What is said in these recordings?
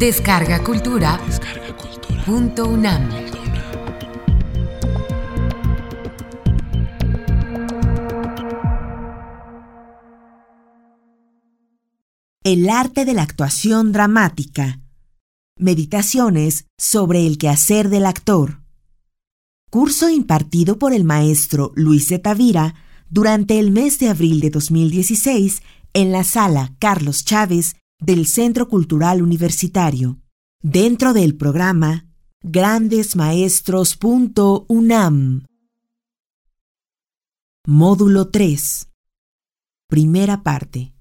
Descarga Cultura. Punto UNAM. El arte de la actuación dramática. Meditaciones sobre el quehacer del actor. Curso impartido por el maestro Luis de Tavira durante el mes de abril de 2016 en la sala Carlos Chávez del Centro Cultural Universitario, dentro del programa grandesmaestros.unam. Módulo 3. Primera parte.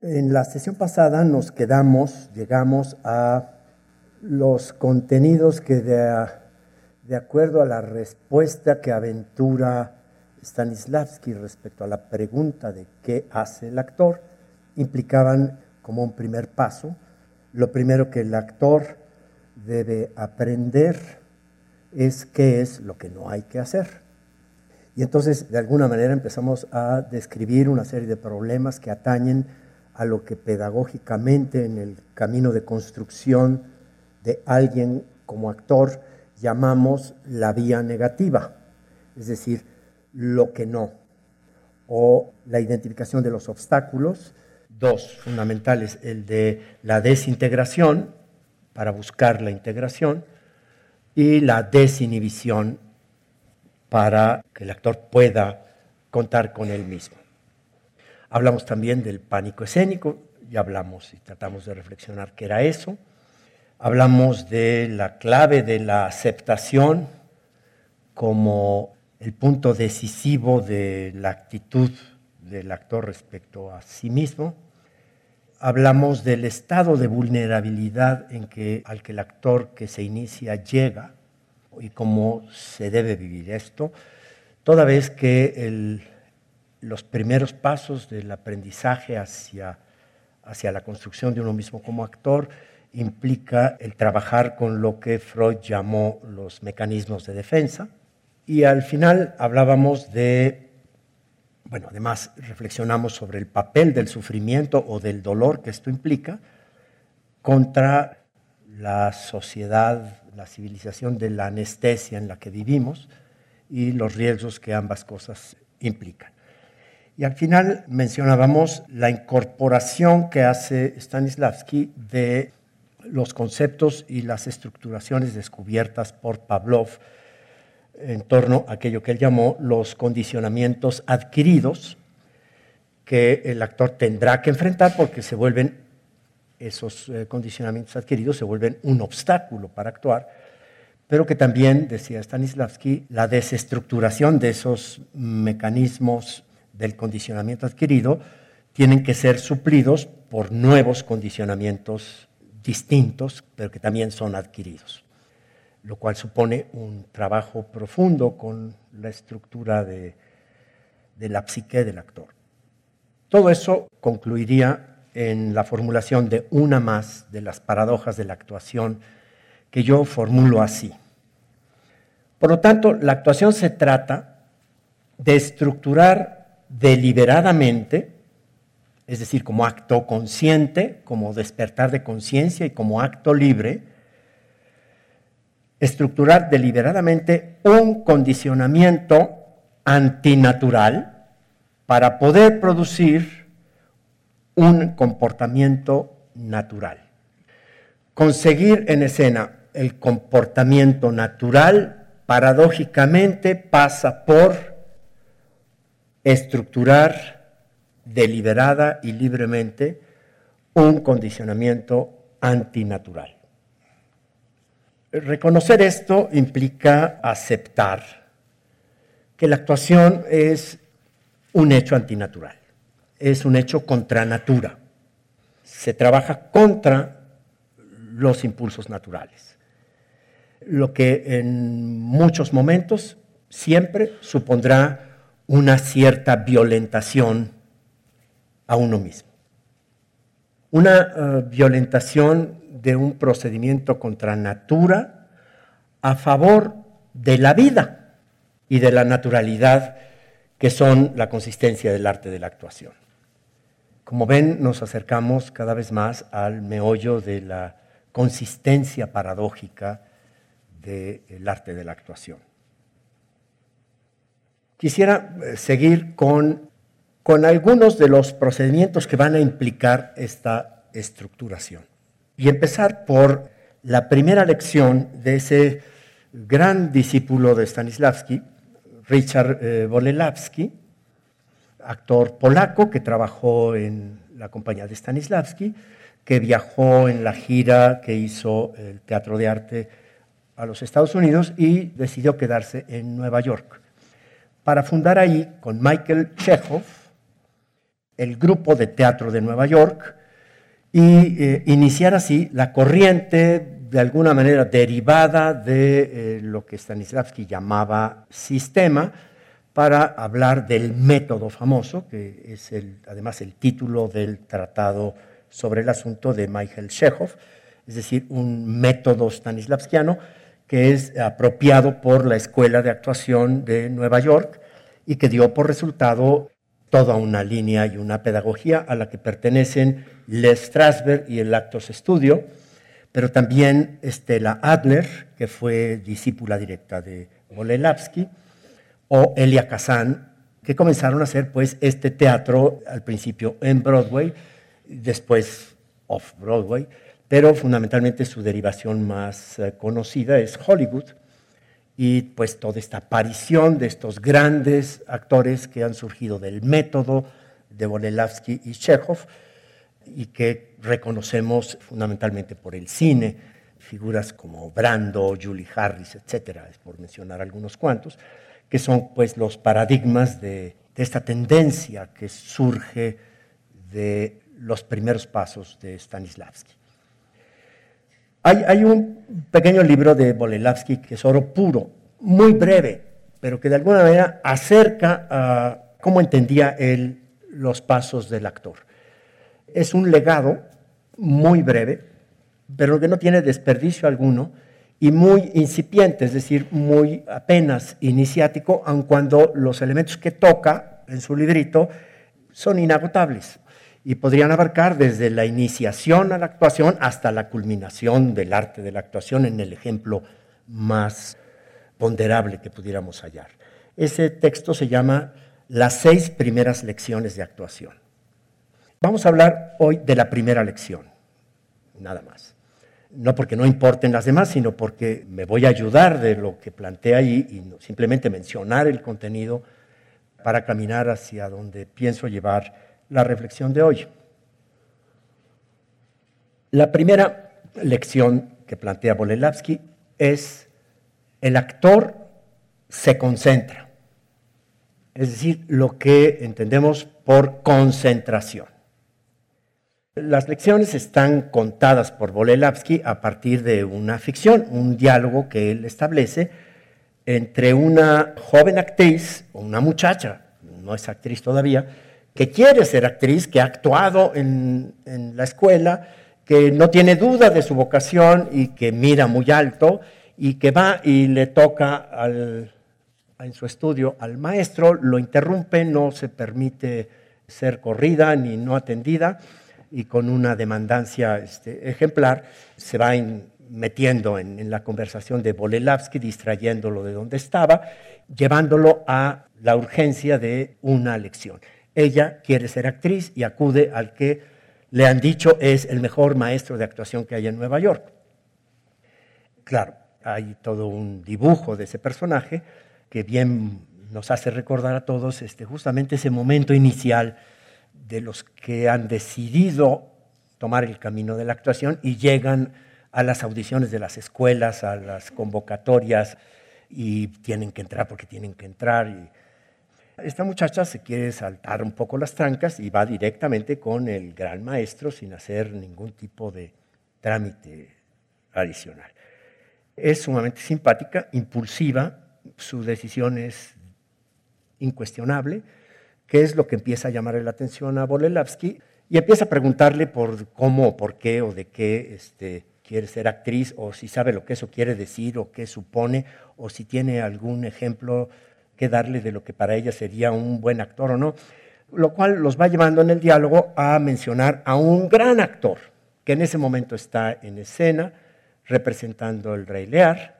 En la sesión pasada nos quedamos, llegamos a los contenidos que de, de acuerdo a la respuesta que aventura Stanislavski respecto a la pregunta de qué hace el actor implicaban como un primer paso, lo primero que el actor debe aprender es qué es lo que no hay que hacer. Y entonces, de alguna manera, empezamos a describir una serie de problemas que atañen a lo que pedagógicamente en el camino de construcción de alguien como actor llamamos la vía negativa. Es decir, lo que no, o la identificación de los obstáculos. Dos fundamentales, el de la desintegración, para buscar la integración, y la desinhibición, para que el actor pueda contar con él mismo. Hablamos también del pánico escénico, ya hablamos y tratamos de reflexionar qué era eso. Hablamos de la clave de la aceptación como el punto decisivo de la actitud del actor respecto a sí mismo. Hablamos del estado de vulnerabilidad en que, al que el actor que se inicia llega y cómo se debe vivir esto, toda vez que los primeros pasos del aprendizaje hacia, hacia la construcción de uno mismo como actor implica el trabajar con lo que Freud llamó los mecanismos de defensa, y al final hablábamos de, bueno, además reflexionamos sobre el papel del sufrimiento o del dolor que esto implica contra la sociedad, la civilización de la anestesia en la que vivimos y los riesgos que ambas cosas implican. Y al final mencionábamos la incorporación que hace Stanislavski de los conceptos y las estructuraciones descubiertas por Pavlov en torno a aquello que él llamó los condicionamientos adquiridos que el actor tendrá que enfrentar porque se vuelven, esos eh, condicionamientos adquiridos se vuelven un obstáculo para actuar, pero que también, decía Stanislavski, la desestructuración de esos mecanismos del condicionamiento adquirido tienen que ser suplidos por nuevos condicionamientos distintos, pero que también son adquiridos lo cual supone un trabajo profundo con la estructura de, la psique del actor. Todo eso concluiría en la formulación de una más de las paradojas de la actuación que yo formulo así. Por lo tanto, la actuación se trata de estructurar deliberadamente, es decir, como acto consciente, como despertar de conciencia y como acto libre, estructurar deliberadamente un condicionamiento antinatural para poder producir un comportamiento natural. Conseguir en escena el comportamiento natural paradójicamente pasa por estructurar deliberada y libremente un condicionamiento antinatural. Reconocer esto implica aceptar que la actuación es un hecho antinatural, es un hecho contra natura. Se trabaja contra los impulsos naturales, lo que en muchos momentos siempre supondrá una cierta violentación a uno mismo. Una eh, violentación de un procedimiento contra natura a favor de la vida y de la naturalidad que son la consistencia del arte de la actuación. Como ven, nos acercamos cada vez más al meollo de la consistencia paradójica del arte de la actuación. Quisiera eh, seguir con, con algunos de los procedimientos que van a implicar esta estructuración. Y empezar por la primera lección de ese gran discípulo de Stanislavski, Richard eh, actor polaco que trabajó en la compañía de Stanislavski, que viajó en la gira que hizo el Teatro de Arte a los Estados Unidos y decidió quedarse en Nueva York. Para fundar ahí con Michael Chekhov el grupo de teatro de Nueva York y eh, iniciar así la corriente de alguna manera derivada de eh, lo que Stanislavski llamaba sistema para hablar del método famoso, que es el, además el título del tratado sobre el asunto de Michael Chekhov, es decir, un método stanislavskiano que es apropiado por la Escuela de Actuación de Nueva York y que dio por resultado toda una línea y una pedagogía a la que pertenecen Les Strasberg y el Actos Studio, pero también Stella Adler, que fue discípula directa de Bolelavsky, o Elia Kazan, que comenzaron a hacer pues este teatro al principio en Broadway, después off Broadway, pero fundamentalmente su derivación más eh, conocida es Hollywood y pues toda esta aparición de estos grandes actores que han surgido del método de Bolelavsky y Chekhov y que reconocemos fundamentalmente por el cine, figuras como Brando, Julie Harris, etcétera, por mencionar algunos cuantos, que son pues los paradigmas de esta tendencia que surge de los primeros pasos de Stanislavski. Hay, un pequeño libro de Bolelavsky que es oro puro, muy breve, pero que de alguna manera acerca a cómo entendía él los pasos del actor. Es un legado muy breve, pero que no tiene desperdicio alguno y muy incipiente, es decir, muy apenas iniciático, aun cuando los elementos que toca en su librito son inagotables y podrían abarcar desde la iniciación a la actuación hasta la culminación del arte de la actuación en el ejemplo más ponderable que pudiéramos hallar. Ese texto se llama Las seis primeras lecciones de actuación. Vamos a hablar hoy de la primera lección, nada más. No porque no importen las demás, sino porque me voy a ayudar de lo que plantea ahí y simplemente mencionar el contenido para caminar hacia donde pienso llevar la reflexión de hoy. La primera lección que plantea Bolelavsky es el actor se concentra, es decir, lo que entendemos por concentración. Las lecciones están contadas por Bolelavsky a partir de una ficción, un diálogo que él establece entre una joven actriz, o una muchacha, no es actriz todavía, que quiere ser actriz, que ha actuado en, la escuela, que no tiene duda de su vocación y que mira muy alto y que va y le toca en su estudio al maestro, lo interrumpe, no se permite ser corrida ni no atendida y con una demandancia este, ejemplar se va metiendo en, en, la conversación de Bolelavsky, distrayéndolo de donde estaba, llevándolo a la urgencia de una lección. Ella quiere ser actriz y acude al que le han dicho es el mejor maestro de actuación que hay en Nueva York. Claro, hay todo un dibujo de ese personaje que bien nos hace recordar a todos este, justamente ese momento inicial de los que han decidido tomar el camino de la actuación y llegan a las audiciones de las escuelas, a las convocatorias y tienen que entrar porque tienen que entrar. Y, esta muchacha se quiere saltar un poco las trancas y va directamente con el gran maestro sin hacer ningún tipo de trámite adicional. Es sumamente simpática, impulsiva, su decisión es incuestionable, que es lo que empieza a llamarle la atención a Bolelavsky y empieza a preguntarle por cómo, por qué o de qué este, quiere ser actriz o si sabe lo que eso quiere decir o qué supone o si tiene algún ejemplo que darle de lo que para ella sería un buen actor o no. lo cual los va llevando en el diálogo a mencionar a un gran actor que en ese momento está en escena representando el rey Lear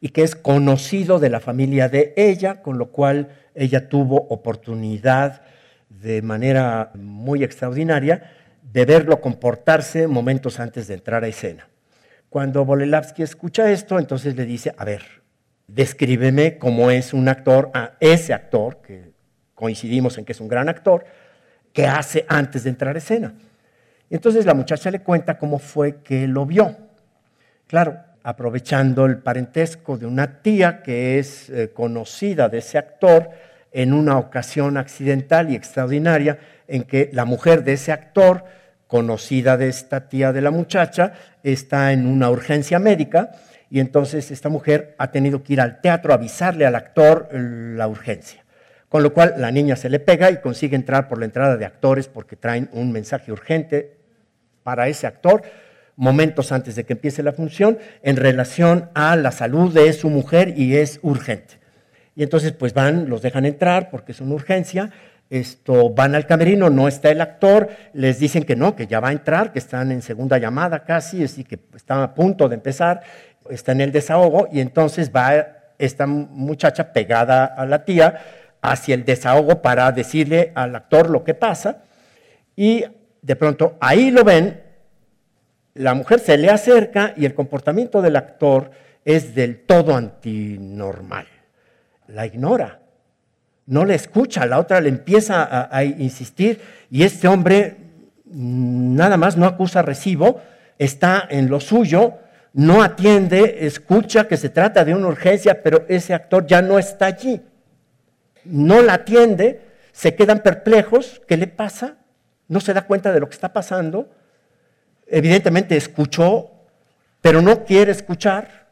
y que es conocido de la familia de ella, con lo cual ella tuvo oportunidad de manera muy extraordinaria de verlo comportarse momentos antes de entrar a escena. Cuando Bolelavsky escucha esto, entonces le dice, a ver, descríbeme cómo es un actor, a ese actor, que coincidimos en que es un gran actor, que hace antes de entrar a escena. entonces la muchacha le cuenta cómo fue que lo vio. Claro, aprovechando el parentesco de una tía que es eh, conocida de ese actor en una ocasión accidental y extraordinaria en que la mujer de ese actor, conocida de esta tía de la muchacha, está en una urgencia médica y entonces esta mujer ha tenido que ir al teatro a avisarle al actor la urgencia. Con lo cual la niña se le pega y consigue entrar por la entrada de actores porque traen un mensaje urgente para ese actor momentos antes de que empiece la función en relación a la salud de su mujer y es urgente. Y entonces pues van, los dejan entrar porque es una urgencia, esto, van al camerino, no está el actor, les dicen que no, que ya va a entrar, que están en segunda llamada casi, así que están a punto de empezar, está en el desahogo y entonces va esta muchacha pegada a la tía hacia el desahogo para decirle al actor lo que pasa y de pronto ahí lo ven, la mujer se le acerca y el comportamiento del actor es del todo antinormal, la ignora no le escucha, la otra le empieza a, insistir y este hombre mm, nada más no acusa recibo, está en lo suyo, no atiende, escucha que se trata de una urgencia, pero ese actor ya no está allí. No la atiende, se quedan perplejos, ¿qué le pasa? No se da cuenta de lo que está pasando. Evidentemente escuchó, pero no quiere escuchar.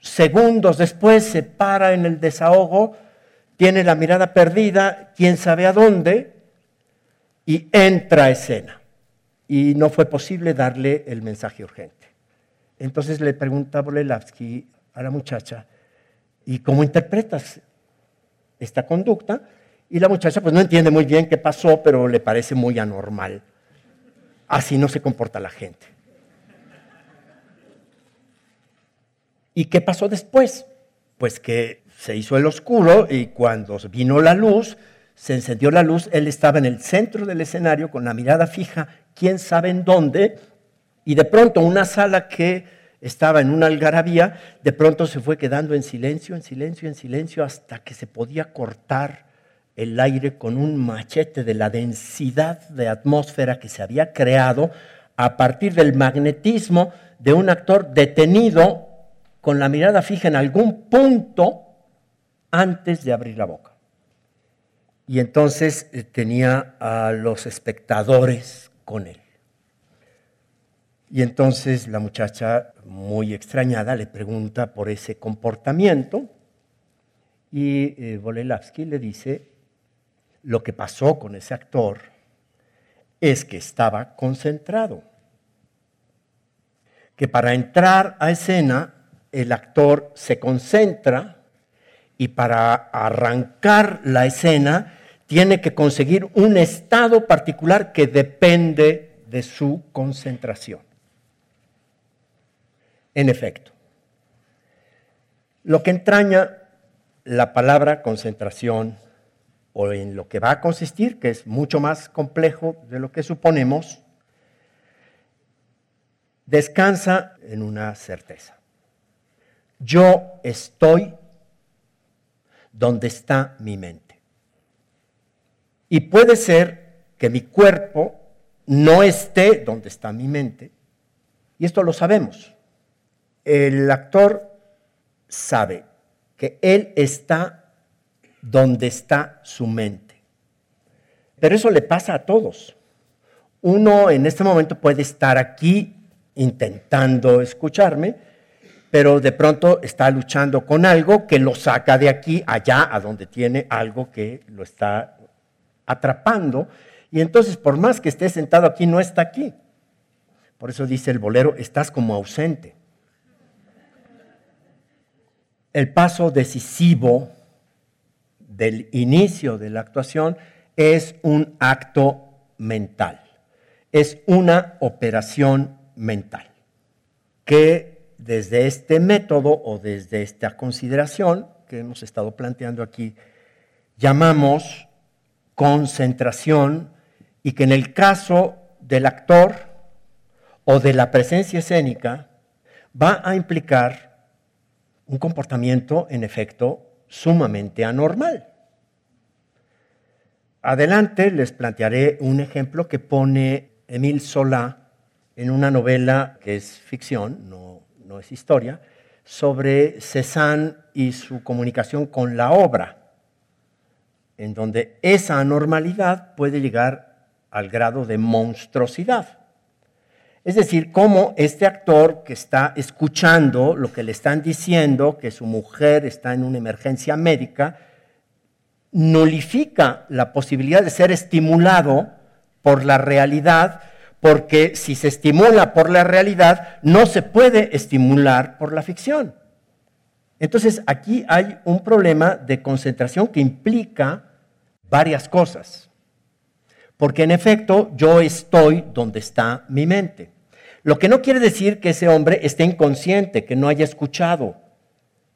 Segundos después se para en el desahogo, tiene la mirada perdida, quién sabe a dónde, y entra a escena. Y no fue posible darle el mensaje urgente. Entonces le pregunta Bolelavsky a la muchacha, ¿y cómo interpretas esta conducta? Y la muchacha pues no entiende muy bien qué pasó, pero le parece muy anormal. Así no se comporta la gente. ¿Y qué pasó después? Pues que se hizo el oscuro y cuando vino la luz, se encendió la luz, él estaba en el centro del escenario con la mirada fija, quién sabe en dónde, y de pronto una sala que estaba en una algarabía, de pronto se fue quedando en silencio, en silencio, en silencio, hasta que se podía cortar el aire con un machete de la densidad de atmósfera que se había creado a partir del magnetismo de un actor detenido con la mirada fija en algún punto antes de abrir la boca. Y entonces eh, tenía a los espectadores con él. Y entonces la muchacha, muy extrañada, le pregunta por ese comportamiento y eh, le dice, lo que pasó con ese actor es que estaba concentrado, que para entrar a escena el actor se concentra y para arrancar la escena tiene que conseguir un estado particular que depende de su concentración. En efecto, lo que entraña la palabra concentración o en lo que va a consistir, que es mucho más complejo de lo que suponemos, descansa en una certeza. Yo estoy donde está mi mente. Y puede ser que mi cuerpo no esté donde está mi mente, y esto lo sabemos. El actor sabe que él está donde está su mente. Pero eso le pasa a todos. Uno en este momento puede estar aquí intentando escucharme, pero de pronto está luchando con algo que lo saca de aquí allá, a donde tiene algo que lo está atrapando. Y entonces, por más que esté sentado aquí, no está aquí. Por eso dice el bolero, estás como ausente. El paso decisivo del inicio de la actuación es un acto mental, es una operación mental, que desde este método o desde esta consideración que hemos estado planteando aquí, llamamos concentración y que en el caso del actor o de la presencia escénica va a implicar un comportamiento, en efecto, sumamente anormal. Adelante les plantearé un ejemplo que pone Émile Solá en una novela que es ficción, no, no es historia, sobre Cézanne y su comunicación con la obra, en donde esa anormalidad puede llegar al grado de monstruosidad. Es decir, cómo este actor que está escuchando lo que le están diciendo, que su mujer está en una emergencia médica, nulifica la posibilidad de ser estimulado por la realidad, porque si se estimula por la realidad, no se puede estimular por la ficción. Entonces, aquí hay un problema de concentración que implica varias cosas. Porque en efecto, yo estoy donde está mi mente. Lo que no quiere decir que ese hombre esté inconsciente, que no haya escuchado,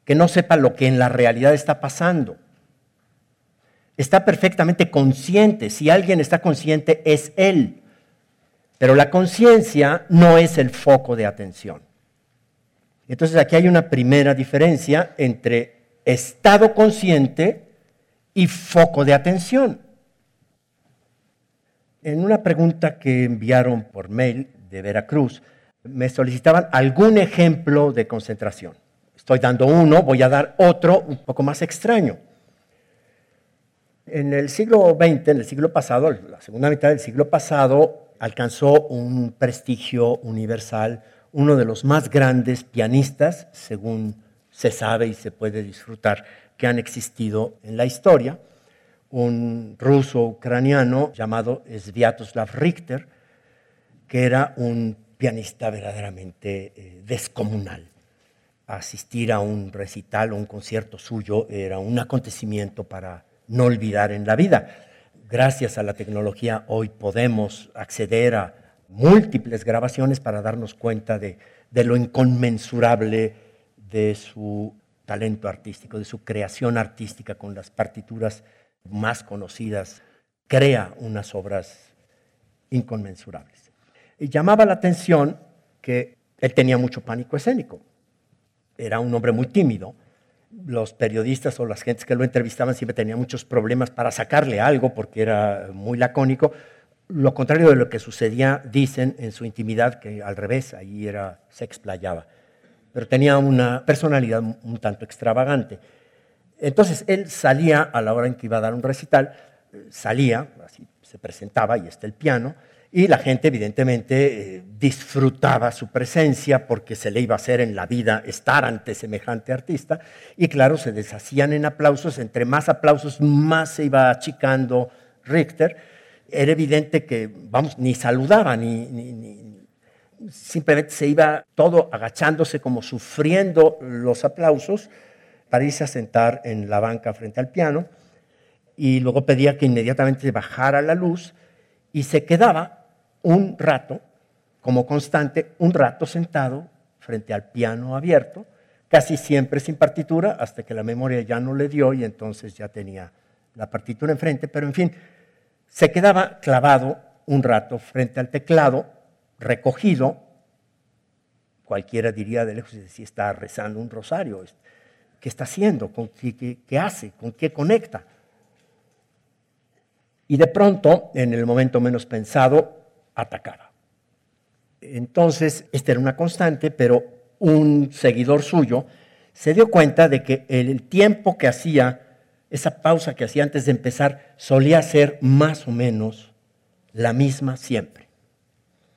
que no sepa lo que en la realidad está pasando está perfectamente consciente. Si alguien está consciente, es él. Pero la conciencia no es el foco de atención. Entonces aquí hay una primera diferencia entre estado consciente y foco de atención. En una pregunta que enviaron por mail de Veracruz, me solicitaban algún ejemplo de concentración. Estoy dando uno, voy a dar otro un poco más extraño. En el siglo XX, en el siglo pasado, la segunda mitad del siglo pasado, alcanzó un prestigio universal, uno de los más grandes pianistas, según se sabe y se puede disfrutar, que han existido en la historia, un ruso ucraniano llamado Sviatoslav Richter, que era un pianista verdaderamente eh, descomunal. Asistir a un recital o un concierto suyo era un acontecimiento para no olvidar en la vida. Gracias a la tecnología hoy podemos acceder a múltiples grabaciones para darnos cuenta de, lo inconmensurable de su talento artístico, de su creación artística con las partituras más conocidas. Crea unas obras inconmensurables. Y llamaba la atención que él tenía mucho pánico escénico. Era un hombre muy tímido los periodistas o las gentes que lo entrevistaban siempre tenían muchos problemas para sacarle algo porque era muy lacónico. Lo contrario de lo que sucedía, dicen en su intimidad, que al revés, ahí era, se explayaba. Pero tenía una personalidad un tanto extravagante. Entonces él salía a la hora en que iba a dar un recital, salía, así se presentaba, y está el piano, y la gente evidentemente eh, disfrutaba su presencia porque se le iba a hacer en la vida estar ante semejante artista. Y claro, se deshacían en aplausos. Entre más aplausos, más se iba achicando Richter. Era evidente que, vamos, ni saludaba, ni, simplemente se iba todo agachándose como sufriendo los aplausos para sentar en la banca frente al piano. Y luego pedía que inmediatamente bajara la luz y se quedaba un rato, como constante, un rato sentado frente al piano abierto, casi siempre sin partitura, hasta que la memoria ya no le dio y entonces ya tenía la partitura enfrente, pero en fin, se quedaba clavado un rato frente al teclado, recogido, cualquiera diría de lejos si está rezando un rosario, ¿qué está haciendo? qué hace? ¿Con qué conecta? Y de pronto, en el momento menos pensado, atacaba. Entonces, esta era una constante, pero un seguidor suyo se dio cuenta de que el tiempo que hacía, esa pausa que hacía antes de empezar, solía ser más o menos la misma siempre.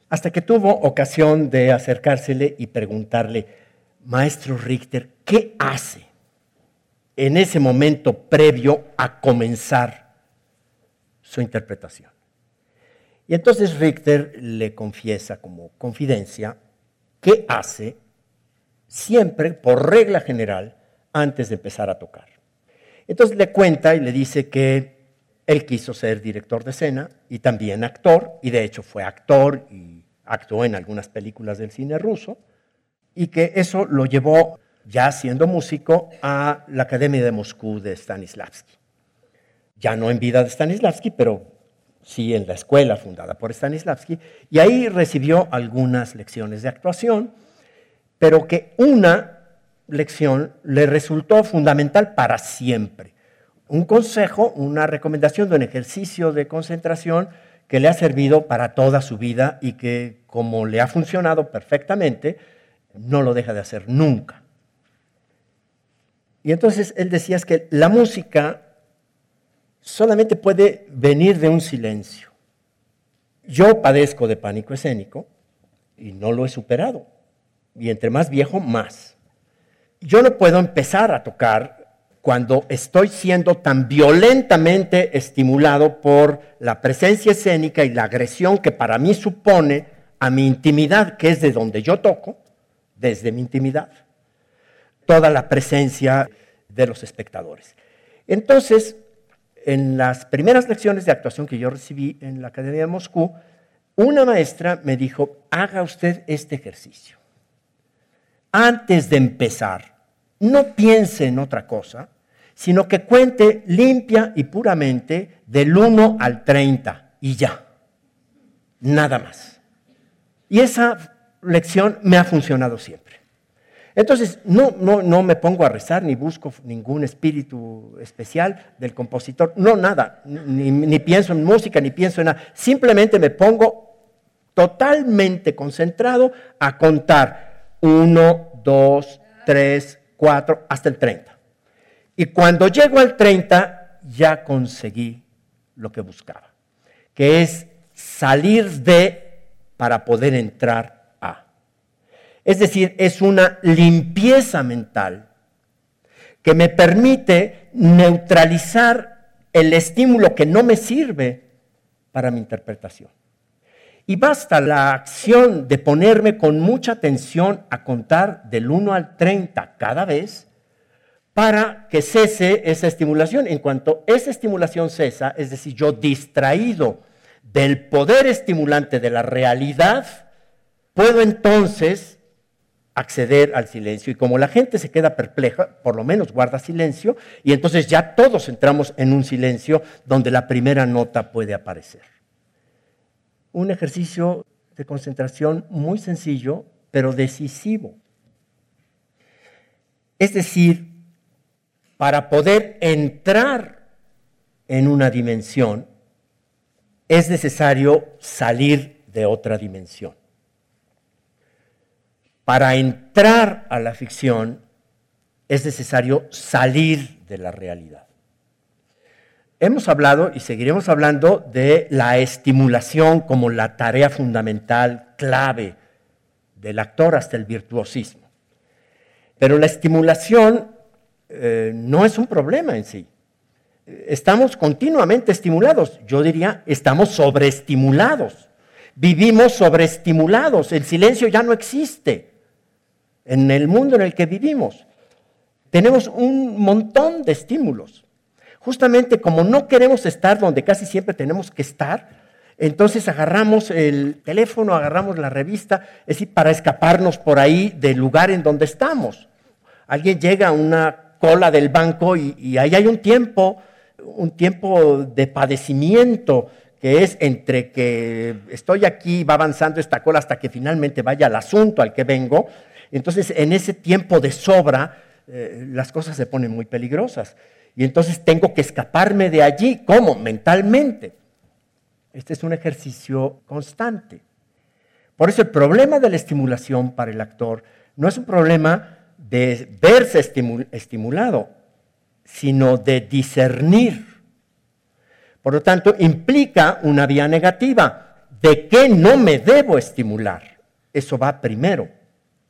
Hasta que tuvo ocasión de acercársele y preguntarle, Maestro Richter, ¿qué hace en ese momento previo a comenzar su interpretación? Y entonces Richter le confiesa como confidencia qué hace siempre, por regla general, antes de empezar a tocar. Entonces le cuenta y le dice que él quiso ser director de escena y también actor, y de hecho fue actor y actuó en algunas películas del cine ruso, y que eso lo llevó, ya siendo músico, a la Academia de Moscú de Stanislavski. Ya no en vida de Stanislavski, pero sí en la escuela fundada por Stanislavski, y ahí recibió algunas lecciones de actuación, pero que una lección le resultó fundamental para siempre un consejo, una recomendación de un ejercicio de concentración que le ha servido para toda su vida y que como le ha funcionado perfectamente, no lo deja de hacer nunca. Y entonces él decía es que la música solamente puede venir de un silencio. Yo padezco de pánico escénico y no lo he superado. Y entre más viejo, más. Yo no puedo empezar a tocar cuando estoy siendo tan violentamente estimulado por la presencia escénica y la agresión que para mí supone a mi intimidad, que es de donde yo toco, desde mi intimidad, toda la presencia de los espectadores. Entonces, en las primeras lecciones de actuación que yo recibí en la Academia de Moscú, una maestra me dijo, haga usted este ejercicio. Antes de empezar, no piense en otra cosa, sino que cuente limpia y puramente del 1 al 30 y ya, nada más. Y esa lección me ha funcionado siempre. Entonces, no, no, no me pongo a rezar ni busco ningún espíritu especial del compositor, no, nada, ni, ni pienso en música, ni pienso en nada, simplemente me pongo totalmente concentrado a contar 1, 2, 3, 4, hasta el 30. Y cuando llego al 30, ya conseguí lo que buscaba, que es salir de para poder entrar. Es decir, es una limpieza mental que me permite neutralizar el estímulo que no me sirve para mi interpretación. Y basta la acción de ponerme con mucha atención a contar del 1 al 30 cada vez para que cese esa estimulación. En cuanto esa estimulación cesa, es decir, yo distraído del poder estimulante de la realidad, puedo entonces acceder al silencio. Y como la gente se queda perpleja, por lo menos guarda silencio, y entonces ya todos entramos en un silencio donde la primera nota puede aparecer. Un ejercicio de concentración muy sencillo, pero decisivo. Es decir, para poder entrar en una dimensión, es necesario salir de otra dimensión. Para entrar a la ficción, es necesario salir de la realidad. Hemos hablado y seguiremos hablando de la estimulación como la tarea fundamental, clave del actor hasta el virtuosismo. Pero la estimulación eh, no es un problema en sí. Estamos continuamente estimulados. Yo diría, estamos sobreestimulados. Vivimos sobreestimulados. El silencio ya no existe en el mundo en el que vivimos. Tenemos un montón de estímulos. Justamente como no queremos estar donde casi siempre tenemos que estar, entonces agarramos el teléfono, agarramos la revista, es decir, para escaparnos por ahí del lugar en donde estamos. Alguien llega a una cola del banco y, ahí hay un tiempo, un tiempo de padecimiento que es entre que estoy aquí, va avanzando esta cola hasta que finalmente vaya al asunto al que vengo. Entonces, en ese tiempo de sobra, eh, las cosas se ponen muy peligrosas. Y entonces tengo que escaparme de allí. ¿Cómo? Mentalmente. Este es un ejercicio constante. Por eso el problema de la estimulación para el actor no es un problema de verse estimulado, sino de discernir. Por lo tanto, implica una vía negativa. ¿De qué no me debo estimular? Eso va primero.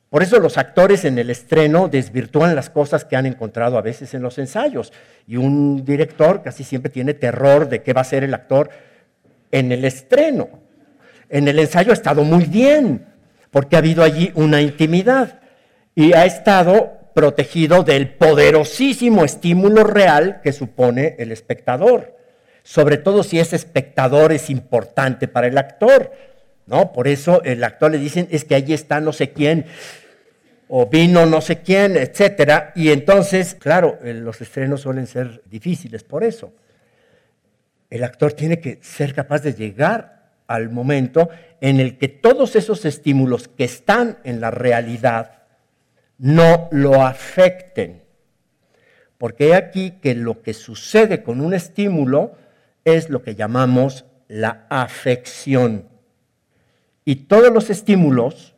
Por eso los actores en el estreno desvirtúan las cosas que han encontrado a veces en los ensayos. Y un director casi siempre tiene terror de qué va a ser el actor en el estreno. En el ensayo ha estado muy bien, porque ha habido allí una intimidad y ha estado protegido del poderosísimo estímulo real que supone el espectador. sobre todo si ese espectador es importante para el actor. ¿No? Por eso el actor le dicen, es que allí está no sé quién, o vino no sé quién, etcétera. Y entonces, claro, los estrenos suelen ser difíciles por eso. El actor tiene que ser capaz de llegar al momento en el que todos esos estímulos que están en la realidad no lo afecten. Porque hay aquí que lo que sucede con un estímulo es lo que llamamos la afección. Y todos los estímulos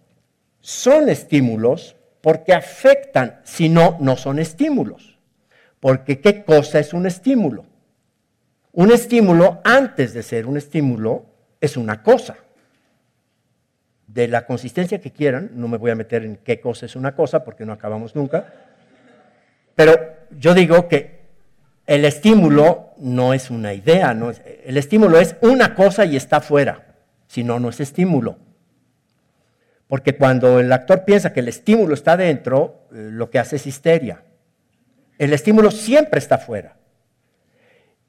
son estímulos porque afectan, si no, no son estímulos. Porque ¿qué cosa es un estímulo? Un estímulo, antes de ser un estímulo, es una cosa. De la consistencia que quieran, no me voy a meter en qué cosa es una cosa, porque no acabamos nunca, pero yo digo que el estímulo no es una idea, no el estímulo es una cosa y está fuera, si no, no es estímulo. Porque cuando el actor piensa que el estímulo está dentro, eh, lo que hace es histeria. El estímulo siempre está afuera.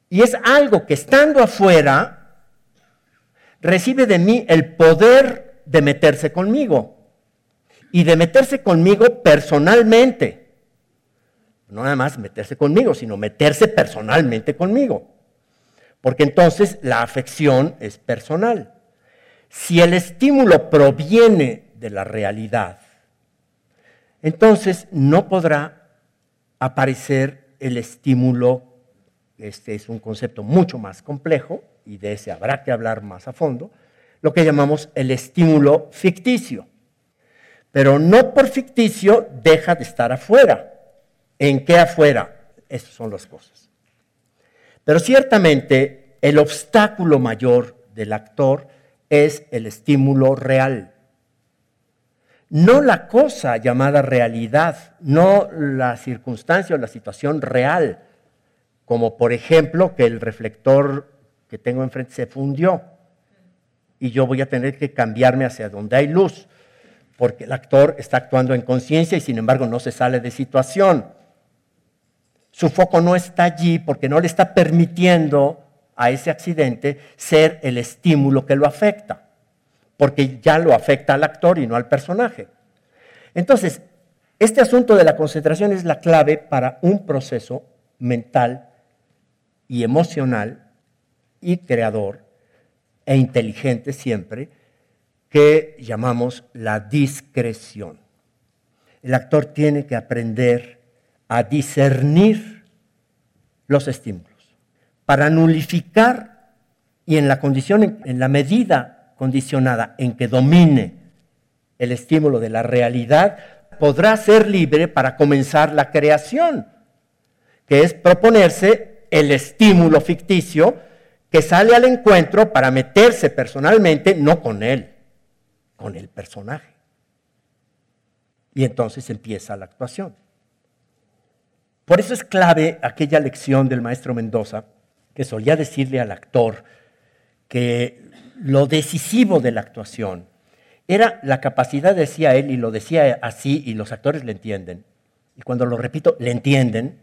Y es algo que estando afuera, recibe de mí el poder de meterse conmigo. Y de meterse conmigo personalmente. No nada más meterse conmigo, sino meterse personalmente conmigo. Porque entonces la afección es personal. Si el estímulo proviene de la realidad, entonces no podrá aparecer el estímulo, este es un concepto mucho más complejo y de ese habrá que hablar más a fondo, lo que llamamos el estímulo ficticio. Pero no por ficticio deja de estar afuera. ¿En qué afuera? Esas son las cosas. Pero ciertamente el obstáculo mayor del actor es el estímulo real no la cosa llamada realidad, no la circunstancia o la situación real, como por ejemplo que el reflector que tengo enfrente se fundió y yo voy a tener que cambiarme hacia donde hay luz, porque el actor está actuando en conciencia y sin embargo no se sale de situación. Su foco no está allí porque no le está permitiendo a ese accidente ser el estímulo que lo afecta porque ya lo afecta al actor y no al personaje. Entonces, este asunto de la concentración es la clave para un proceso mental y emocional y creador e inteligente siempre que llamamos la discreción. El actor tiene que aprender a discernir los estímulos para nulificar y en la condición, en la medida condicionada en que domine el estímulo de la realidad, podrá ser libre para comenzar la creación, que es proponerse el estímulo ficticio que sale al encuentro para meterse personalmente, no con él, con el personaje. Y entonces empieza la actuación. Por eso es clave aquella lección del maestro Mendoza que solía decirle al actor que lo decisivo de la actuación era la capacidad, decía él, y lo decía así, y los actores le entienden, y cuando lo repito, le entienden,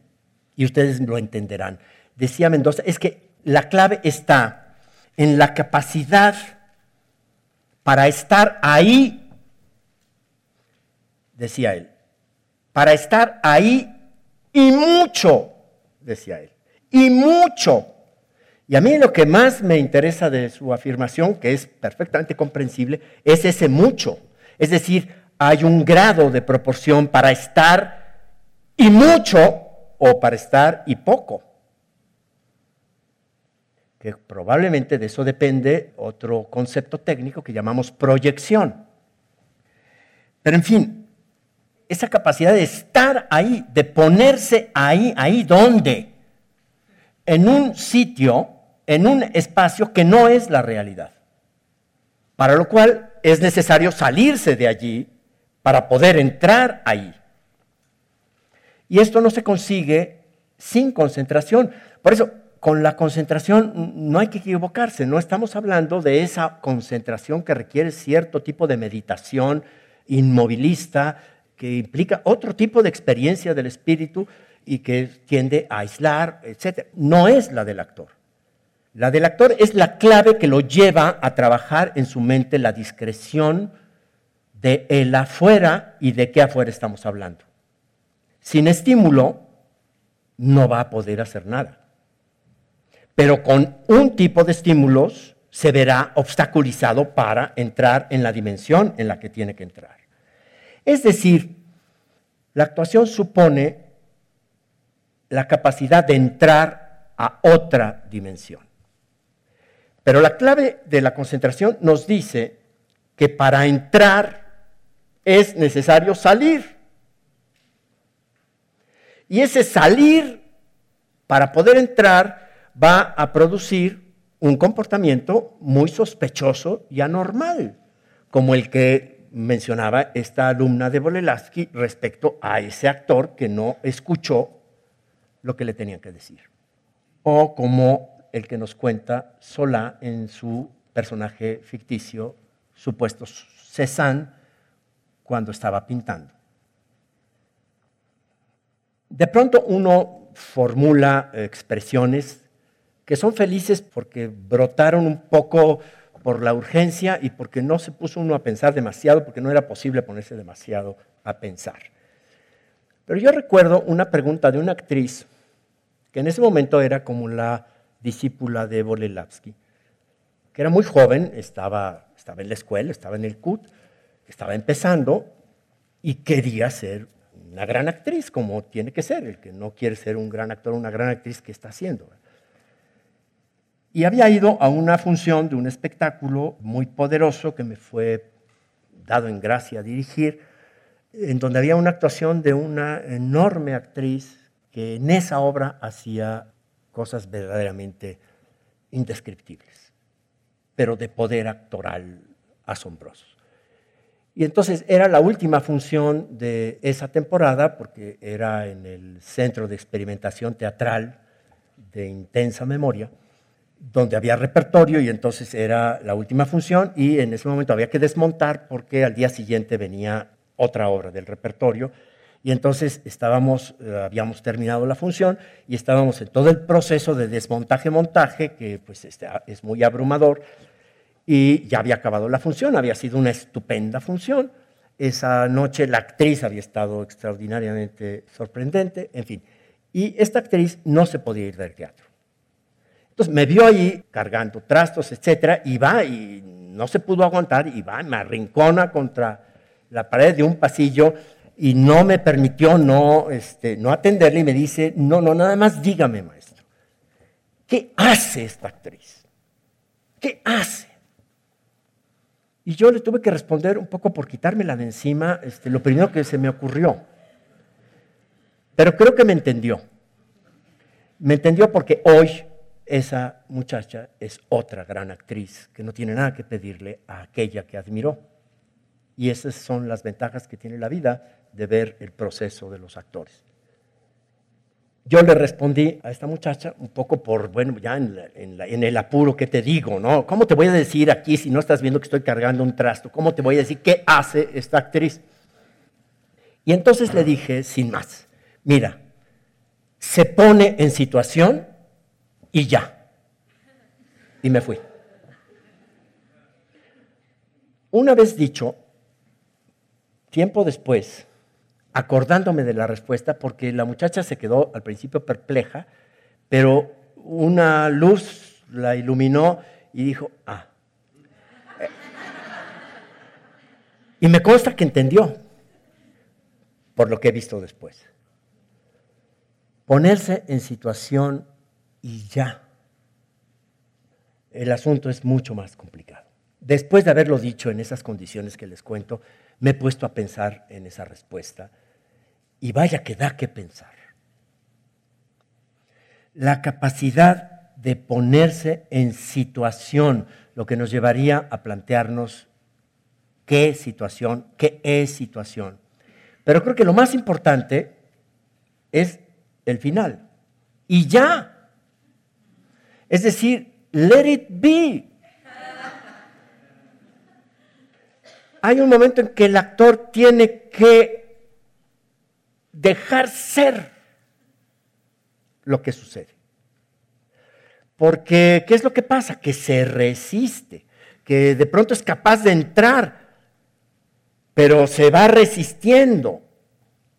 y ustedes lo entenderán. Decía Mendoza, es que la clave está en la capacidad para estar ahí, decía él, para estar ahí y mucho, decía él, y mucho y a mí lo que más me interesa de su afirmación, que es perfectamente comprensible, es ese mucho. Es decir, hay un grado de proporción para estar y mucho o para estar y poco. Que probablemente de eso depende otro concepto técnico que llamamos proyección. Pero en fin, esa capacidad de estar ahí, de ponerse ahí, ahí donde, en un sitio en un espacio que no es la realidad. Para lo cual es necesario salirse de allí para poder entrar ahí. Y esto no se consigue sin concentración. Por eso, con la concentración no hay que equivocarse, no estamos hablando de esa concentración que requiere cierto tipo de meditación inmovilista, que implica otro tipo de experiencia del espíritu y que tiende a aislar, etc. No es la del actor. La del actor es la clave que lo lleva a trabajar en su mente la discreción de el afuera y de qué afuera estamos hablando. Sin estímulo no va a poder hacer nada. Pero con un tipo de estímulos se verá obstaculizado para entrar en la dimensión en la que tiene que entrar. Es decir, la actuación supone la capacidad de entrar a otra dimensión. Pero la clave de la concentración nos dice que para entrar es necesario salir. Y ese salir, para poder entrar, va a producir un comportamiento muy sospechoso y anormal, como el que mencionaba esta alumna de Bolelaski respecto a ese actor que no escuchó lo que le tenían que decir. O como el que nos cuenta Solá en su personaje ficticio, supuesto Cézanne, cuando estaba pintando. De pronto uno formula expresiones que son felices porque brotaron un poco por la urgencia y porque no se puso uno a pensar demasiado, porque no era posible ponerse demasiado a pensar. Pero yo recuerdo una pregunta de una actriz que en ese momento era como la discípula de Bolelavsky, que era muy joven, estaba, estaba en la escuela, estaba en el CUT, estaba empezando y quería ser una gran actriz, como tiene que ser, el que no quiere ser un gran actor, una gran actriz, que está haciendo? Y había ido a una función de un espectáculo muy poderoso que me fue dado en gracia dirigir, en donde había una actuación de una enorme actriz que en esa obra hacía cosas verdaderamente indescriptibles, pero de poder actoral asombroso. Y entonces era la última función de esa temporada, porque era en el Centro de Experimentación Teatral de Intensa Memoria, donde había repertorio y entonces era la última función y en ese momento había que desmontar porque al día siguiente venía otra obra del repertorio y entonces estábamos, eh, habíamos terminado la función y estábamos en todo el proceso de desmontaje-montaje, que pues este, es muy abrumador, y ya había acabado la función, había sido una estupenda función. Esa noche la actriz había estado extraordinariamente sorprendente, en fin. Y esta actriz no se podía ir del teatro. Entonces me vio ahí cargando trastos, etcétera, y va y no se pudo aguantar y va, me arrincona contra la pared de un pasillo y no me permitió no, este, no atenderle y me dice, no, no, nada más dígame, maestro, ¿qué hace esta actriz? ¿Qué hace? Y yo le tuve que responder un poco por quitármela de encima, este, lo primero que se me ocurrió. Pero creo que me entendió. Me entendió porque hoy esa muchacha es otra gran actriz que no tiene nada que pedirle a aquella que admiró. Y esas son las ventajas que tiene la vida de ver el proceso de los actores. Yo le respondí a esta muchacha un poco por, bueno, ya en, el apuro que te digo, ¿no? ¿Cómo te voy a decir aquí si no estás viendo que estoy cargando un trasto? ¿Cómo te voy a decir qué hace esta actriz? Y entonces le dije, sin más, mira, se pone en situación y ya. Y me fui. Una vez dicho, tiempo después, acordándome de la respuesta porque la muchacha se quedó al principio perpleja, pero una luz la iluminó y dijo, ah. Y me consta que entendió, por lo que he visto después. Ponerse en situación y ya. El asunto es mucho más complicado. Después de haberlo dicho en esas condiciones que les cuento, me he puesto a pensar en esa respuesta y vaya que da que pensar. La capacidad de ponerse en situación, lo que nos llevaría a plantearnos qué situación, qué es situación. Pero creo que lo más importante es el final. Y ya. Es decir, let it be. Hay un momento en que el actor tiene que dejar ser lo que sucede. Porque, ¿qué es lo que pasa? Que se resiste, que de pronto es capaz de entrar, pero se va resistiendo.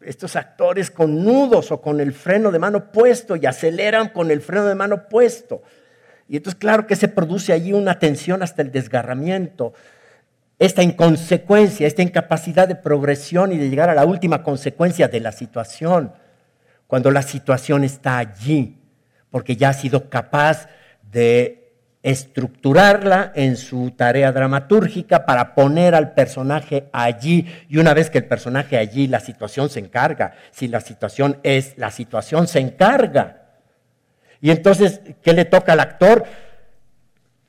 Estos actores con nudos o con el freno de mano puesto y aceleran con el freno de mano puesto. Y entonces, claro que se produce allí una tensión hasta el desgarramiento, esta inconsecuencia, esta incapacidad de progresión y de llegar a la última consecuencia de la situación, cuando la situación está allí, porque ya ha sido capaz de estructurarla en su tarea dramatúrgica para poner al personaje allí y una vez que el personaje allí, la situación se encarga. Si la situación es, la situación se encarga. Y entonces, ¿qué le toca al actor?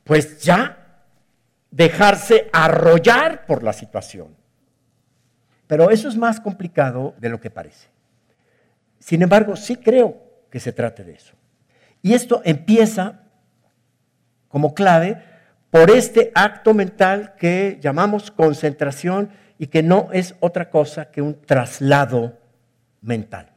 Pues ya dejarse arrollar por la situación. Pero eso es más complicado de lo que parece. Sin embargo, sí creo que se trate de eso. Y esto empieza como clave por este acto mental que llamamos concentración y que no es otra cosa que un traslado mental.